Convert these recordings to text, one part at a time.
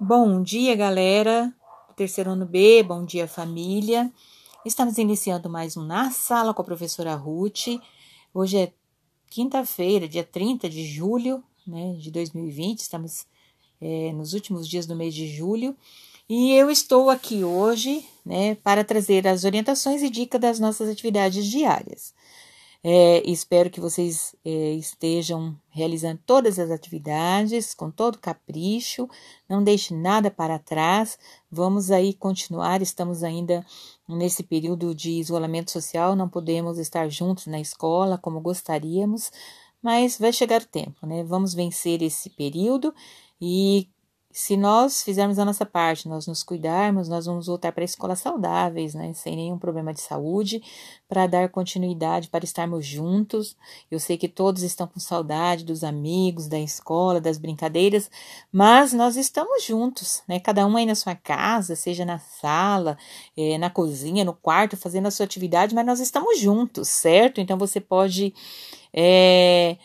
Bom dia, galera. Terceiro ano B, bom dia, família. Estamos iniciando mais um Na Sala com a professora Ruth. Hoje é quinta-feira, dia 30 de julho né, de 2020. Estamos é, nos últimos dias do mês de julho. E eu estou aqui hoje né, para trazer as orientações e dicas das nossas atividades diárias. É, espero que vocês é, estejam realizando todas as atividades com todo capricho, não deixe nada para trás. Vamos aí continuar, estamos ainda nesse período de isolamento social, não podemos estar juntos na escola como gostaríamos, mas vai chegar o tempo, né? Vamos vencer esse período e se nós fizermos a nossa parte, nós nos cuidarmos, nós vamos voltar para a escola saudáveis, né, sem nenhum problema de saúde, para dar continuidade, para estarmos juntos. Eu sei que todos estão com saudade dos amigos, da escola, das brincadeiras, mas nós estamos juntos, né, cada um aí na sua casa, seja na sala, é, na cozinha, no quarto, fazendo a sua atividade, mas nós estamos juntos, certo? Então você pode. É,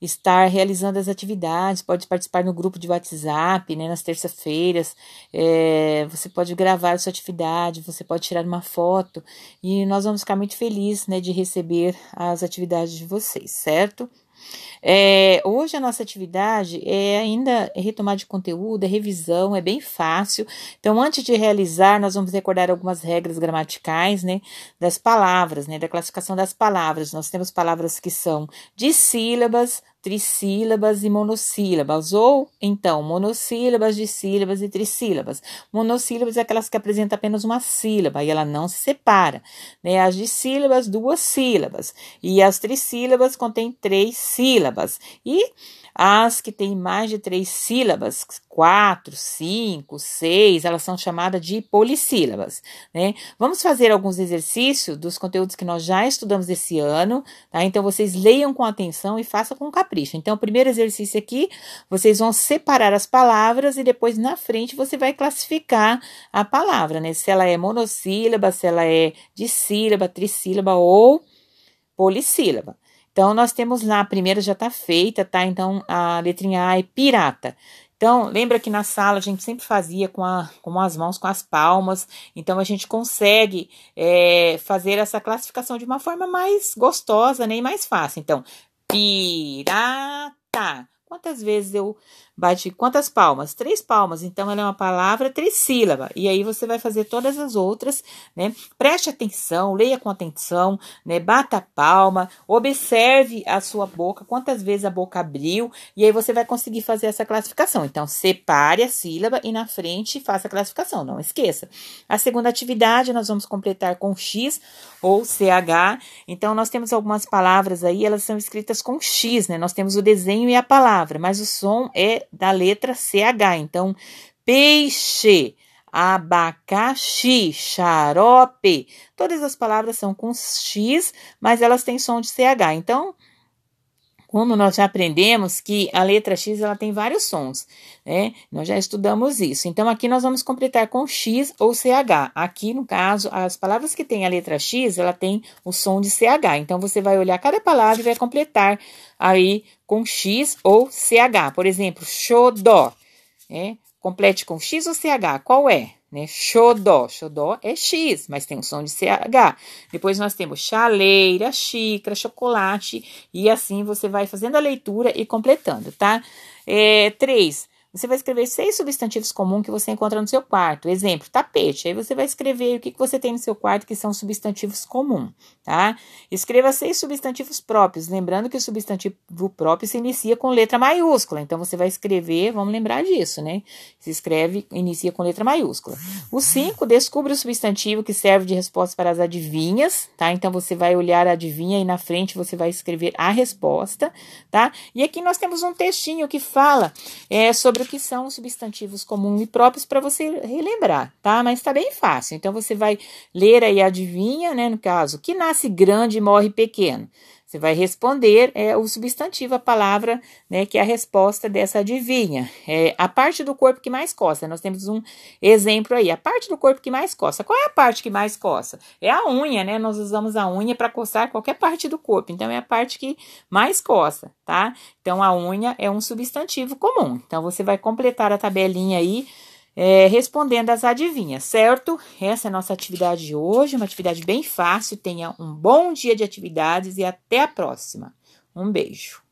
estar realizando as atividades, pode participar no grupo de WhatsApp, né, nas terças-feiras, é, você pode gravar a sua atividade, você pode tirar uma foto e nós vamos ficar muito felizes, né, de receber as atividades de vocês, certo? É, hoje a nossa atividade é ainda retomar de conteúdo, é revisão, é bem fácil. Então, antes de realizar, nós vamos recordar algumas regras gramaticais, né, das palavras, né, da classificação das palavras. Nós temos palavras que são de sílabas, trissílabas e monossílabas, ou então monossílabas, dissílabas e trissílabas. Monossílabas é aquelas que apresentam apenas uma sílaba e ela não se separa. Né? As dissílabas, duas sílabas, e as trissílabas contêm três sílabas. E as que têm mais de três sílabas, quatro, cinco, seis, elas são chamadas de polissílabas, né? Vamos fazer alguns exercícios dos conteúdos que nós já estudamos esse ano, tá? Então vocês leiam com atenção e façam com capricho. Então, o primeiro exercício aqui, vocês vão separar as palavras e depois na frente você vai classificar a palavra, né? Se ela é monossílaba, se ela é dissílaba, trissílaba ou polissílaba. Então, nós temos lá, a primeira já está feita, tá? Então, a letrinha A é pirata. Então, lembra que na sala a gente sempre fazia com, a, com as mãos, com as palmas. Então, a gente consegue é, fazer essa classificação de uma forma mais gostosa né, e mais fácil. Então, pirata. Quantas vezes eu bati? Quantas palmas? Três palmas. Então, ela é uma palavra trissílaba. E aí você vai fazer todas as outras, né? Preste atenção, leia com atenção, né? Bata a palma, observe a sua boca, quantas vezes a boca abriu. E aí você vai conseguir fazer essa classificação. Então, separe a sílaba e na frente faça a classificação. Não esqueça. A segunda atividade nós vamos completar com X ou CH. Então, nós temos algumas palavras aí, elas são escritas com X, né? Nós temos o desenho e a palavra, mas o som é da letra CH. Então, peixe, abacaxi, xarope. Todas as palavras são com X, mas elas têm som de CH. Então, como nós já aprendemos que a letra X ela tem vários sons, né? Nós já estudamos isso. Então aqui nós vamos completar com X ou CH. Aqui no caso, as palavras que têm a letra X, ela tem o som de CH. Então você vai olhar cada palavra e vai completar aí com X ou CH. Por exemplo, xodó, né? Complete com X ou CH. Qual é? né? Xodó. Xodó é X, mas tem um som de CH. Depois nós temos chaleira, xícara, chocolate, e assim você vai fazendo a leitura e completando, tá? É, três. Você vai escrever seis substantivos comuns que você encontra no seu quarto. Exemplo, tapete. Aí você vai escrever o que, que você tem no seu quarto que são substantivos comuns, tá? Escreva seis substantivos próprios. Lembrando que o substantivo próprio se inicia com letra maiúscula. Então você vai escrever, vamos lembrar disso, né? Se escreve, inicia com letra maiúscula. O cinco, descubra o substantivo que serve de resposta para as adivinhas, tá? Então você vai olhar a adivinha e na frente você vai escrever a resposta, tá? E aqui nós temos um textinho que fala é, sobre que são os substantivos comuns e próprios para você relembrar, tá? Mas está bem fácil. Então você vai ler aí adivinha, né? No caso, que nasce grande e morre pequeno. Você vai responder é, o substantivo, a palavra, né, que é a resposta dessa adivinha. É a parte do corpo que mais coça. Nós temos um exemplo aí. A parte do corpo que mais coça. Qual é a parte que mais coça? É a unha, né? Nós usamos a unha para coçar qualquer parte do corpo. Então, é a parte que mais coça, tá? Então, a unha é um substantivo comum. Então, você vai completar a tabelinha aí é, respondendo as adivinhas, certo? Essa é a nossa atividade de hoje, uma atividade bem fácil. Tenha um bom dia de atividades e até a próxima. Um beijo.